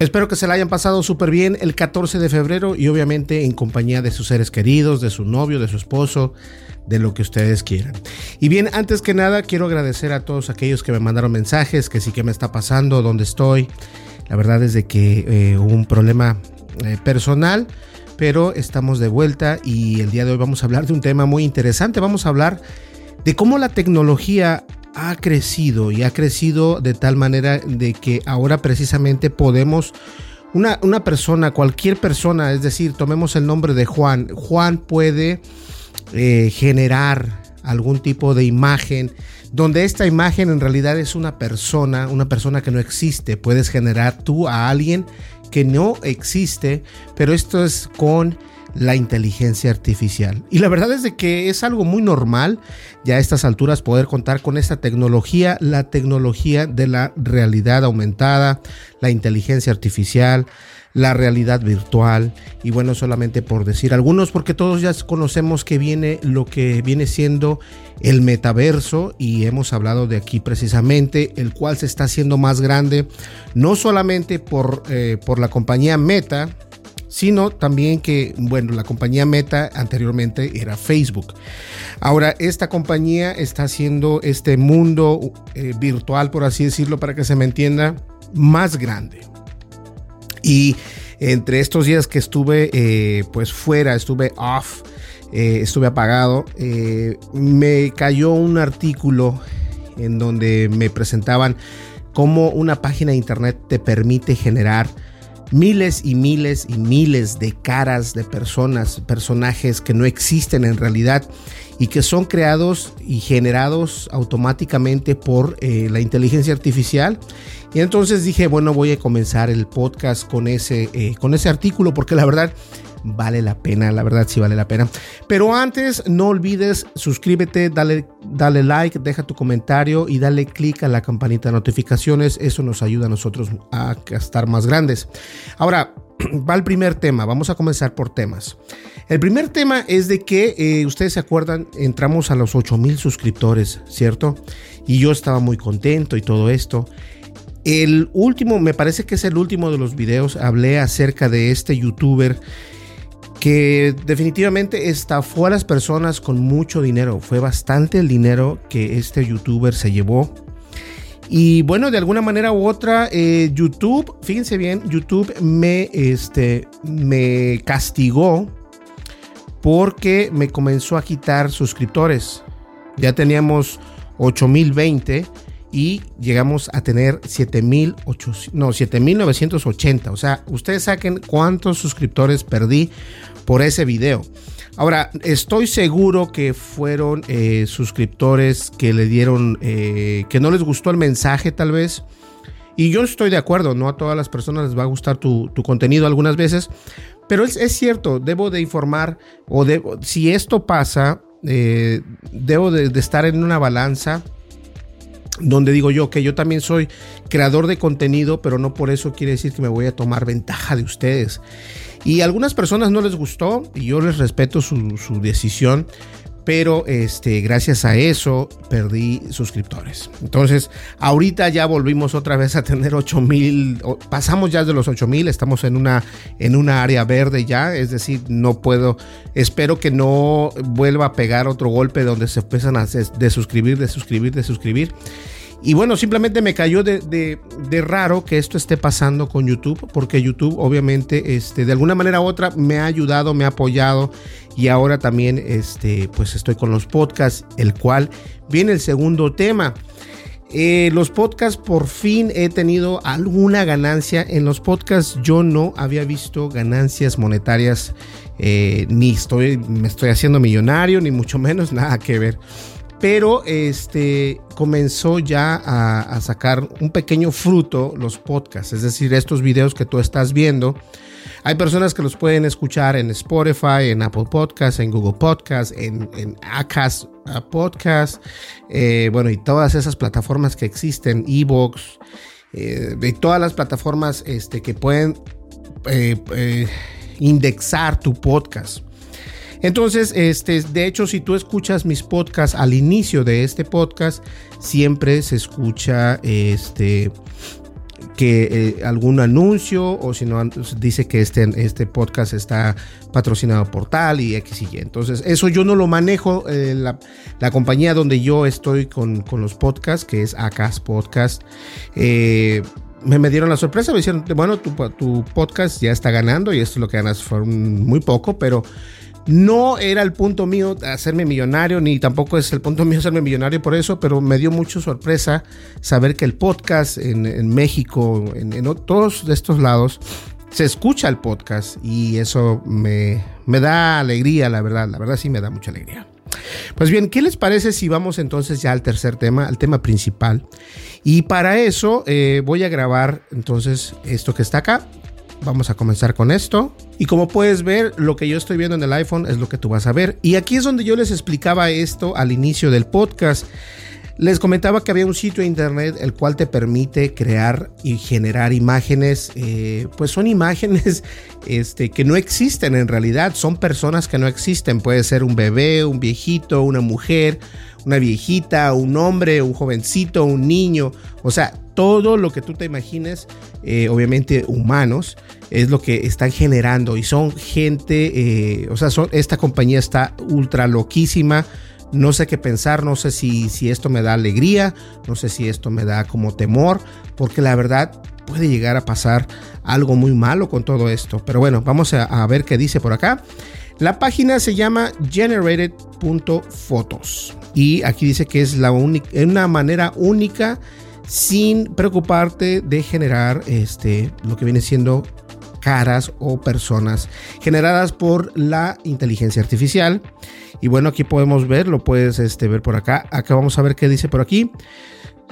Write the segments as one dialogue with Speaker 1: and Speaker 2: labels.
Speaker 1: Espero que se la hayan pasado súper bien el 14 de febrero y obviamente en compañía de sus seres queridos, de su novio, de su esposo, de lo que ustedes quieran. Y bien, antes que nada, quiero agradecer a todos aquellos que me mandaron mensajes, que sí que me está pasando, dónde estoy. La verdad es de que eh, hubo un problema eh, personal pero estamos de vuelta y el día de hoy vamos a hablar de un tema muy interesante. Vamos a hablar de cómo la tecnología ha crecido y ha crecido de tal manera de que ahora precisamente podemos, una, una persona, cualquier persona, es decir, tomemos el nombre de Juan, Juan puede eh, generar algún tipo de imagen donde esta imagen en realidad es una persona, una persona que no existe. Puedes generar tú a alguien que no existe, pero esto es con la inteligencia artificial. Y la verdad es de que es algo muy normal ya a estas alturas poder contar con esta tecnología, la tecnología de la realidad aumentada, la inteligencia artificial, la realidad virtual y bueno, solamente por decir algunos porque todos ya conocemos que viene lo que viene siendo el metaverso y hemos hablado de aquí precisamente, el cual se está haciendo más grande, no solamente por, eh, por la compañía Meta, sino también que, bueno, la compañía Meta anteriormente era Facebook. Ahora, esta compañía está haciendo este mundo eh, virtual, por así decirlo, para que se me entienda, más grande. Y entre estos días que estuve eh, pues fuera, estuve off, eh, estuve apagado, me cayó un artículo en donde me presentaban cómo una página de internet te permite generar miles y miles y miles de caras de personas, personajes que no existen en realidad y que son creados y generados automáticamente por la inteligencia artificial. Y entonces dije, bueno, voy a comenzar el podcast con ese, eh, con ese artículo porque la verdad vale la pena, la verdad sí vale la pena. Pero antes, no olvides, suscríbete, dale, dale like, deja tu comentario y dale click a la campanita de notificaciones. Eso nos ayuda a nosotros a estar más grandes. Ahora, va el primer tema. Vamos a comenzar por temas. El primer tema es de que, eh, ustedes se acuerdan, entramos a los 8000 suscriptores, ¿cierto? Y yo estaba muy contento y todo esto. El último, me parece que es el último de los videos, hablé acerca de este youtuber que definitivamente estafó a las personas con mucho dinero. Fue bastante el dinero que este youtuber se llevó. Y bueno, de alguna manera u otra, eh, YouTube, fíjense bien, YouTube me, este, me castigó porque me comenzó a quitar suscriptores. Ya teníamos 8020 y llegamos a tener 7,980. no, 7980. O sea, ustedes saquen cuántos suscriptores perdí por ese video. Ahora, estoy seguro que fueron eh, suscriptores que le dieron, eh, que no les gustó el mensaje tal vez. Y yo estoy de acuerdo, no a todas las personas les va a gustar tu, contenido algunas veces. Pero es, cierto, debo de informar o debo, si esto pasa, eh, debo de estar en una balanza donde digo yo que yo también soy creador de contenido, pero no por eso quiere decir que me voy a tomar ventaja de ustedes. Y a algunas personas no les gustó y yo les respeto su, decisión, pero este, gracias a eso perdí suscriptores. Entonces, ahorita ya volvimos otra vez a tener 8000, pasamos ya de los 8000, estamos en una, en una área verde ya, es decir, no puedo, espero que no vuelva a pegar otro golpe donde se empiezan a de suscribir, de suscribir, de suscribir. Y bueno, simplemente me cayó de, raro que esto esté pasando con YouTube, porque YouTube obviamente este, de alguna manera u otra me ha ayudado, me ha apoyado y ahora también este, pues estoy con los podcasts, el cual viene el segundo tema. Eh, los podcasts por fin he tenido alguna ganancia. En los podcasts yo no había visto ganancias monetarias, eh, ni estoy, me estoy haciendo millonario, ni mucho menos, nada que ver pero este comenzó ya a, sacar un pequeño fruto los podcasts, es decir, estos videos que tú estás viendo. Hay personas que los pueden escuchar en Spotify, en Apple Podcasts, en Google Podcasts, en, en Acast Podcast, eh, bueno, y todas esas plataformas que existen, Evox, eh, de todas las plataformas este, que pueden eh, indexar tu podcast. Entonces, este, de hecho, si tú escuchas mis podcasts al inicio de este podcast, siempre se escucha este que eh, algún anuncio o si no dice que este, este podcast está patrocinado por tal y X y Y. Entonces, eso yo no lo manejo. Eh, la, compañía donde yo estoy con, los podcasts, que es Acas Podcast, eh, me, me, dieron la sorpresa, me dijeron, bueno, tu, tu, podcast ya está ganando y esto es lo que ganas fue muy poco, pero no era el punto mío hacerme millonario, ni tampoco es el punto mío hacerme millonario por eso, pero me dio mucha sorpresa saber que el podcast en, México, en, todos estos lados, se escucha el podcast y eso me, da alegría, la verdad, la verdad sí me da mucha alegría. Pues bien, ¿qué les parece si vamos entonces ya al tercer tema, al tema principal? Y para eso eh, voy a grabar entonces esto que está acá. Vamos a comenzar con esto. Y como puedes ver, lo que yo estoy viendo en el iPhone es lo que tú vas a ver. Y aquí es donde yo les explicaba esto al inicio del podcast. Les comentaba que había un sitio de internet el cual te permite crear y generar imágenes, eh, pues son imágenes este, que no existen en realidad, son personas que no existen, puede ser un bebé, un viejito, una mujer, una viejita, un hombre, un jovencito, un niño, o sea, todo lo que tú te imagines, eh, obviamente humanos, es lo que están generando y son gente, eh, o sea, son, esta compañía está ultra loquísima. No sé qué pensar, no sé si, si esto me da alegría, no sé si esto me da como temor, porque la verdad puede llegar a pasar algo muy malo con todo esto. Pero bueno, vamos a, ver qué dice por acá. La página se llama generated.photos y aquí dice que es la una manera única sin preocuparte de generar este, lo que viene siendo caras o personas generadas por la inteligencia artificial. Y bueno, aquí podemos ver, lo puedes este, ver por acá. Acá vamos a ver qué dice por aquí.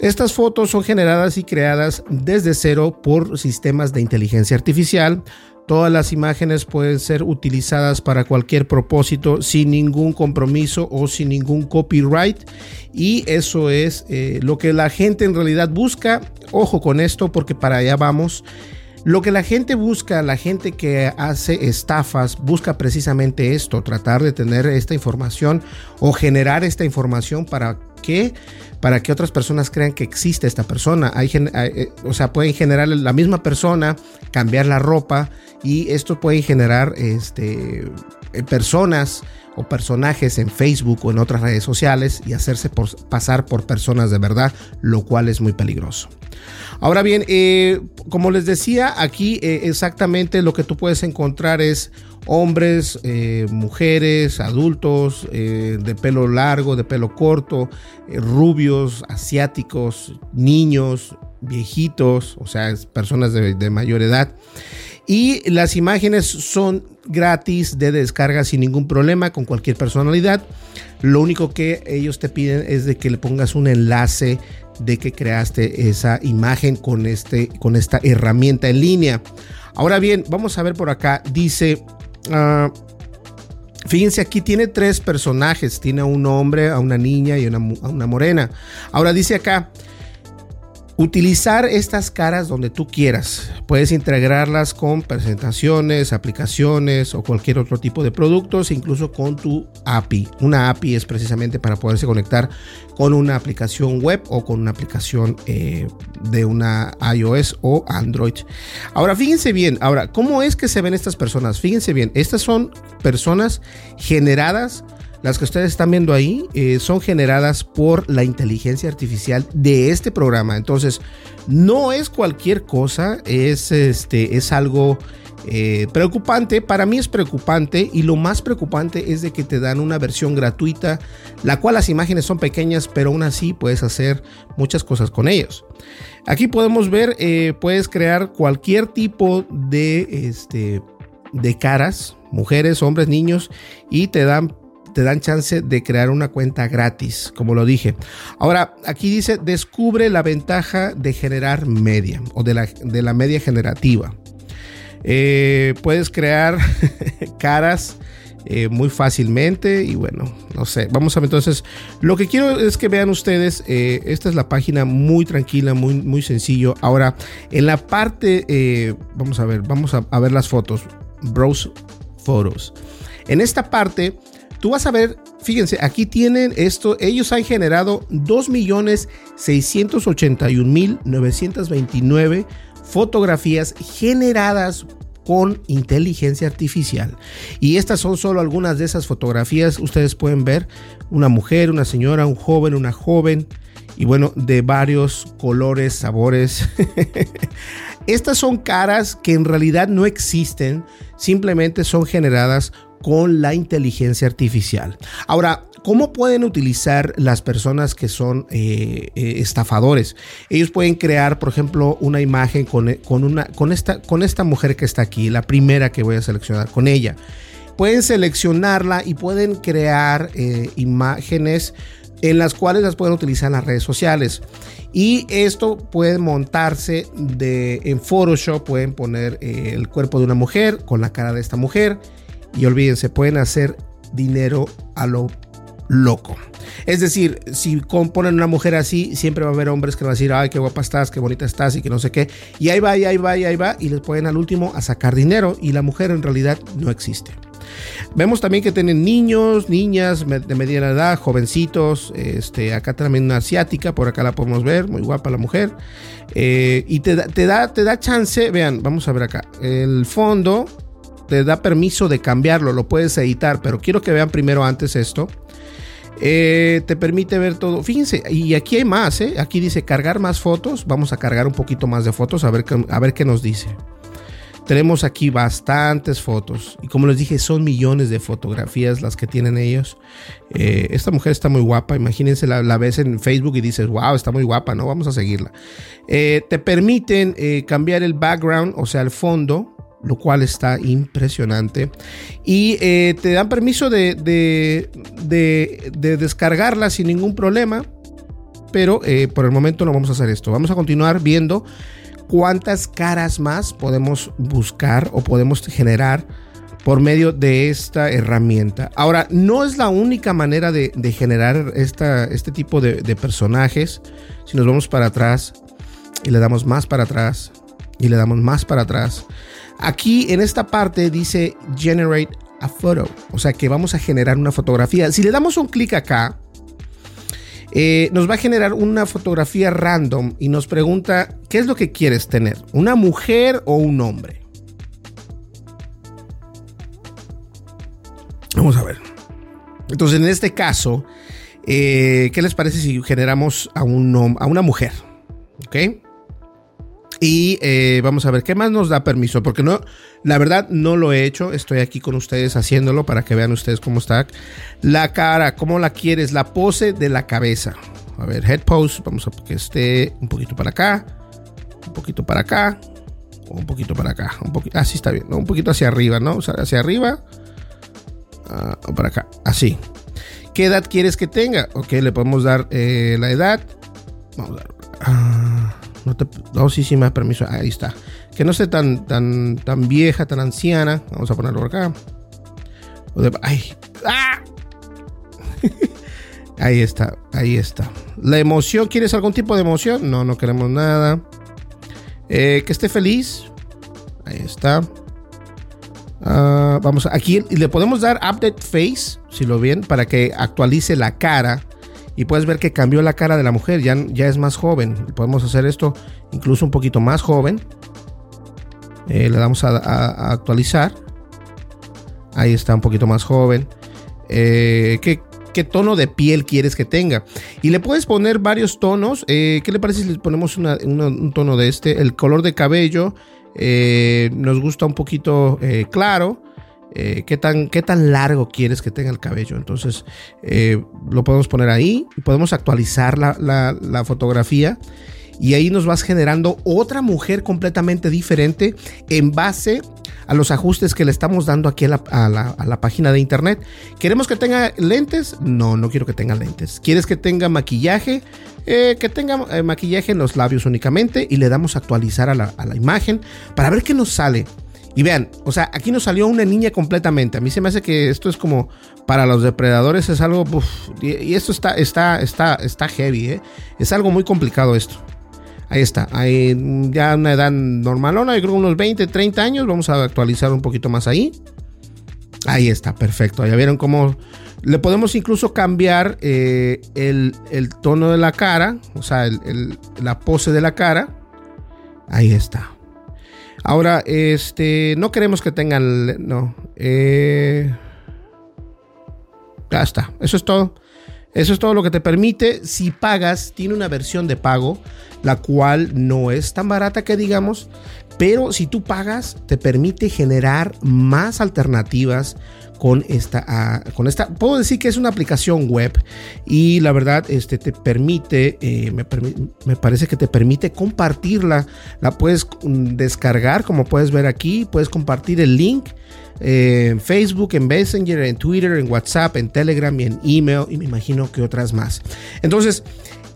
Speaker 1: Estas fotos son generadas y creadas desde cero por sistemas de inteligencia artificial Todas las imágenes pueden ser utilizadas para cualquier propósito sin ningún compromiso o sin ningún copyright. Y eso es eh, lo que la gente en realidad busca. Ojo con esto porque para allá vamos. Lo que la gente busca, la gente que hace estafas, busca precisamente esto, tratar de tener esta información o generar esta información para que para que otras personas crean que existe esta persona. Eh, o sea, pueden generar la misma persona, cambiar la ropa y esto puede generar este, personas o personajes en Facebook o en otras redes sociales y hacerse pasar por personas de verdad, lo cual es muy peligroso. Ahora bien, eh, como les decía, aquí exactamente lo que tú puedes encontrar es hombres, eh, mujeres, adultos, eh, de pelo largo, de pelo corto, eh, rubios, asiáticos, niños, viejitos, o sea, personas de, mayor edad. Y las imágenes son gratis de descarga sin ningún problema con cualquier personalidad. Lo único que ellos te piden es de que le pongas un enlace de que creaste esa imagen con, este, con esta herramienta en línea. Ahora bien, vamos a ver por acá. Dice, Ah, fíjense, aquí tiene tres personajes. Tiene a un hombre, a una niña y a una, morena. Ahora dice acá, utilizar estas caras donde tú quieras. Puedes integrarlas con presentaciones, aplicaciones o cualquier otro tipo de productos, incluso con tu API. Una API es precisamente para poderse conectar con una aplicación web o con una aplicación eh, de una iOS o Android. Ahora, fíjense bien, ahora, ¿cómo es que se ven estas personas? Fíjense bien, estas son personas generadas las que ustedes están viendo ahí eh, son generadas por la inteligencia artificial de este programa. Entonces, no es cualquier cosa, es, este, es algo eh, preocupante. Para mí es preocupante y lo más preocupante es de que te dan una versión gratuita, la cual las imágenes son pequeñas, pero aún así puedes hacer muchas cosas con ellos. Aquí podemos ver, eh, puedes crear cualquier tipo de, este, de caras, mujeres, hombres, niños, y te dan te dan chance de crear una cuenta gratis, como lo dije. Ahora, aquí dice, descubre la ventaja de generar media o de la, de la media generativa. Eh, puedes crear caras eh, muy fácilmente y bueno, no sé, vamos a ver entonces, lo que quiero es que vean ustedes, eh, esta es la página muy tranquila, muy, muy sencillo. Ahora, en la parte, vamos a ver, vamos a, a ver las fotos, browse photos. En esta parte Tú vas a ver, fíjense, aquí tienen esto, ellos han generado 2.681.929 fotografías generadas con inteligencia artificial. Y estas son solo algunas de esas fotografías. Ustedes pueden ver una mujer, una señora, un joven, una joven. Y bueno, de varios colores, sabores. Estas son caras que en realidad no existen, simplemente son generadas con la inteligencia artificial. Ahora, ¿cómo pueden utilizar las personas que son eh, eh, estafadores? Ellos pueden crear, por ejemplo, una imagen con, una, con, esta, con esta mujer que está aquí, la primera que voy a seleccionar con ella. Pueden seleccionarla y pueden crear eh, imágenes en las cuales las pueden utilizar en las redes sociales. Y esto puede montarse de, en Photoshop, pueden poner el cuerpo de una mujer con la cara de esta mujer y olvídense, pueden hacer dinero a lo loco. Es decir, si ponen una mujer así, siempre va a haber hombres que van a decir, ay, qué guapa estás, qué bonita estás y que no sé qué. Y ahí va, y ahí va, y ahí va, y les pueden al último a sacar dinero y la mujer en realidad no existe. Vemos también que tienen niños, niñas de mediana edad, jovencitos. Este, acá también una asiática, por acá la podemos ver, muy guapa la mujer. Eh, y te te, da, te da chance, vean, vamos a ver acá. El fondo te da permiso de cambiarlo, lo puedes editar, pero quiero que vean primero antes esto. Eh, te permite ver todo. Fíjense, y aquí hay más, ¿eh? Aquí dice cargar más fotos. Vamos a cargar un poquito más de fotos a ver, a ver qué nos dice. Tenemos aquí bastantes fotos. Y como les dije, son millones de fotografías las que tienen ellos. Eh, esta mujer está muy guapa. Imagínense, la, ves en Facebook y dices, wow, está muy guapa, ¿no? Vamos a seguirla. te permiten cambiar el background, o sea, el fondo lo cual está impresionante. Y eh, te dan permiso de, de, descargarla sin ningún problema, pero eh, por el momento no vamos a hacer esto. Vamos a continuar viendo cuántas caras más podemos buscar o podemos generar por medio de esta herramienta. Ahora, no es la única manera de, generar esta, este tipo de, de personajes. Si nos vamos para atrás y le damos más para atrás y le damos más para atrás, Aquí en esta parte dice generate a photo, o sea que vamos a generar una fotografía. Si le damos un clic acá, eh, nos va a generar una fotografía random y nos pregunta qué es lo que quieres tener, una mujer o un hombre. Vamos a ver. Entonces en este caso, eh, ¿qué les parece si generamos a, un, a una mujer? ¿Ok? Y eh, vamos a ver qué más nos da permiso, porque no, la verdad no lo he hecho. Estoy aquí con ustedes haciéndolo para que vean ustedes cómo está. La cara, cómo la quieres, la pose de la cabeza. A ver, head pose, vamos a que esté un poquito para acá, un poquito para acá, un poquito para acá, un poquito, así está bien, un poquito hacia arriba, ¿no? O sea, hacia arriba, uh, o para acá, así. ¿Qué edad quieres que tenga? Ok, le podemos dar eh, la edad. Vamos a dar. Uh, no, te, no, sí, sí me permiso. Ahí está. Que no esté tan, tan, tan vieja, tan anciana. Vamos a ponerlo por acá. ay, ¡ah! ahí está, ahí está. La emoción, ¿quieres algún tipo de emoción? No, no queremos nada. Eh, que esté feliz. Ahí está. Ah, vamos, aquí le podemos dar update face, si lo ven, para que actualice la cara. Y puedes ver que cambió la cara de la mujer, ya, ya es más joven. Podemos hacer esto incluso un poquito más joven. Eh, le damos a, actualizar. Ahí está un poquito más joven. Eh, ¿qué, tono de piel quieres que tenga? Y le puedes poner varios tonos. Eh, ¿Qué le parece si le ponemos un tono de este? El color de cabello nos gusta un poquito claro. ¿Qué, tan, ¿Qué tan largo quieres que tenga el cabello? Entonces lo podemos poner ahí. Podemos actualizar la, la fotografía y ahí nos vas generando otra mujer completamente diferente en base a los ajustes que le estamos dando aquí a la, página de internet. ¿Queremos que tenga lentes? No, no quiero que tenga lentes. ¿Quieres que tenga maquillaje? Eh, que tenga eh, maquillaje en los labios únicamente y le damos a actualizar a la, imagen para ver qué nos sale. Y vean, o sea, aquí nos salió una niña completamente. A mí se me hace que esto es como para los depredadores es algo, y, esto está, está, está, está heavy, ¿eh? Es algo muy complicado esto. Ahí está, hay ya una edad normalona, yo creo unos 20, 30 años, vamos a actualizar un poquito más ahí. Ahí está, perfecto, ya vieron cómo le podemos incluso cambiar eh, el, tono de la cara, o sea, la pose de la cara. Ahí está. Ahora, este, no queremos que tengan, no. Eh, ya está, eso es todo. Eso es todo lo que te permite. Si pagas, tiene una versión de pago, la cual no es tan barata que digamos, pero si tú pagas, te permite generar más alternativas con esta, ah, con esta, puedo decir que es una aplicación web y la verdad, este te permite, eh, me, parece que te permite compartirla, la puedes mm, descargar como puedes ver aquí, puedes compartir el link en Facebook, en Messenger, en Twitter, en WhatsApp, en Telegram y en email y me imagino que otras más. Entonces,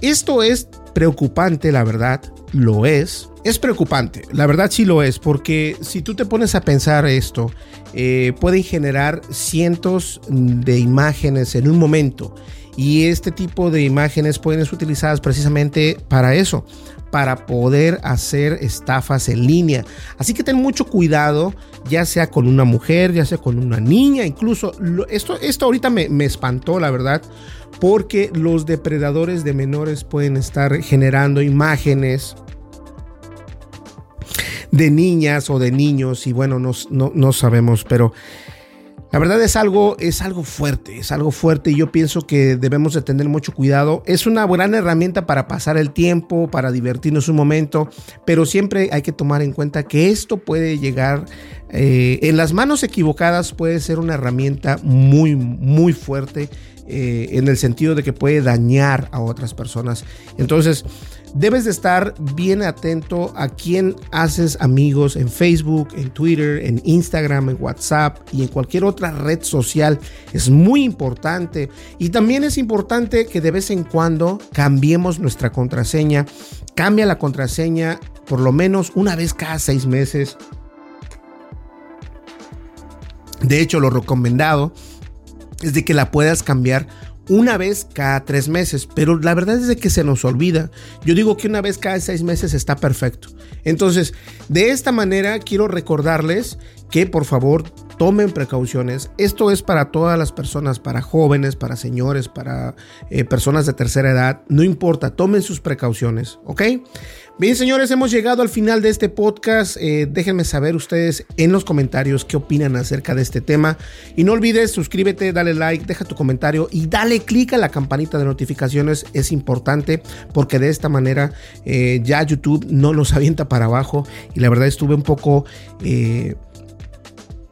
Speaker 1: esto es preocupante, la verdad, lo es. Es preocupante, la verdad sí lo es, porque si tú te pones a pensar esto, eh, pueden generar cientos de imágenes en un momento y este tipo de imágenes pueden ser utilizadas precisamente para eso, para poder hacer estafas en línea. Así que ten mucho cuidado, ya sea con una mujer, ya sea con una niña, incluso esto, esto ahorita me, me espantó, la verdad, porque los depredadores de menores pueden estar generando imágenes de niñas o de niños y bueno, no, no, no sabemos, pero la verdad es algo, es algo fuerte, es algo fuerte y yo pienso que debemos de tener mucho cuidado. Es una gran herramienta para pasar el tiempo, para divertirnos un momento, pero siempre hay que tomar en cuenta que esto puede llegar eh, en las manos equivocadas, puede ser una herramienta muy, muy fuerte eh, en el sentido de que puede dañar a otras personas. Entonces, debes de estar bien atento a quién haces amigos en Facebook, en Twitter, en Instagram, en WhatsApp y en cualquier otra red social. Es muy importante. Y también es importante que de vez en cuando cambiemos nuestra contraseña. Cambia la contraseña por lo menos una vez cada seis meses. De hecho, lo recomendado es de que la puedas cambiar una vez cada tres meses, pero la verdad es de que se nos olvida. Yo digo que una vez cada seis meses está perfecto. Entonces, de esta manera quiero recordarles que por favor tomen precauciones. Esto es para todas las personas, para jóvenes, para señores, para eh, personas de tercera edad. No importa, tomen sus precauciones, ¿ok? Bien, señores, hemos llegado al final de este podcast. Eh, déjenme saber ustedes en los comentarios qué opinan acerca de este tema. Y no olvides, suscríbete, dale like, deja tu comentario y dale click a la campanita de notificaciones. Es importante porque de esta manera eh, ya YouTube no nos avienta para abajo. Y la verdad estuve un poco...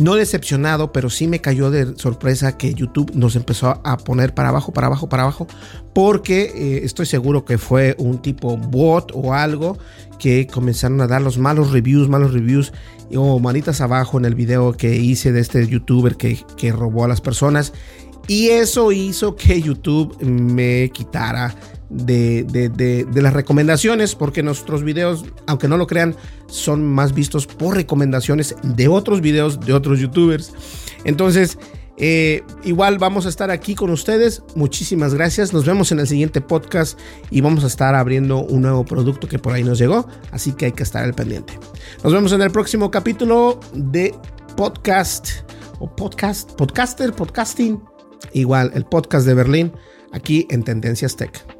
Speaker 1: no decepcionado, pero sí me cayó de sorpresa que YouTube nos empezó a poner para abajo, para abajo, para abajo, porque eh, estoy seguro que fue un tipo bot o algo que comenzaron a dar los malos reviews, malos reviews o manitas abajo en el video que hice de este youtuber que, que robó a las personas. Y eso hizo que YouTube me quitara de, las recomendaciones, porque nuestros videos, aunque no lo crean, son más vistos por recomendaciones de otros videos de otros youtubers. Entonces, Eh, igual vamos a estar aquí con ustedes. Muchísimas gracias. Nos vemos en el siguiente podcast y vamos a estar abriendo un nuevo producto que por ahí nos llegó. Así que hay que estar al pendiente. Nos vemos en el próximo capítulo de podcast o podcast, podcaster, podcasting. Igual el podcast de Berlín aquí en Tendencias Tech.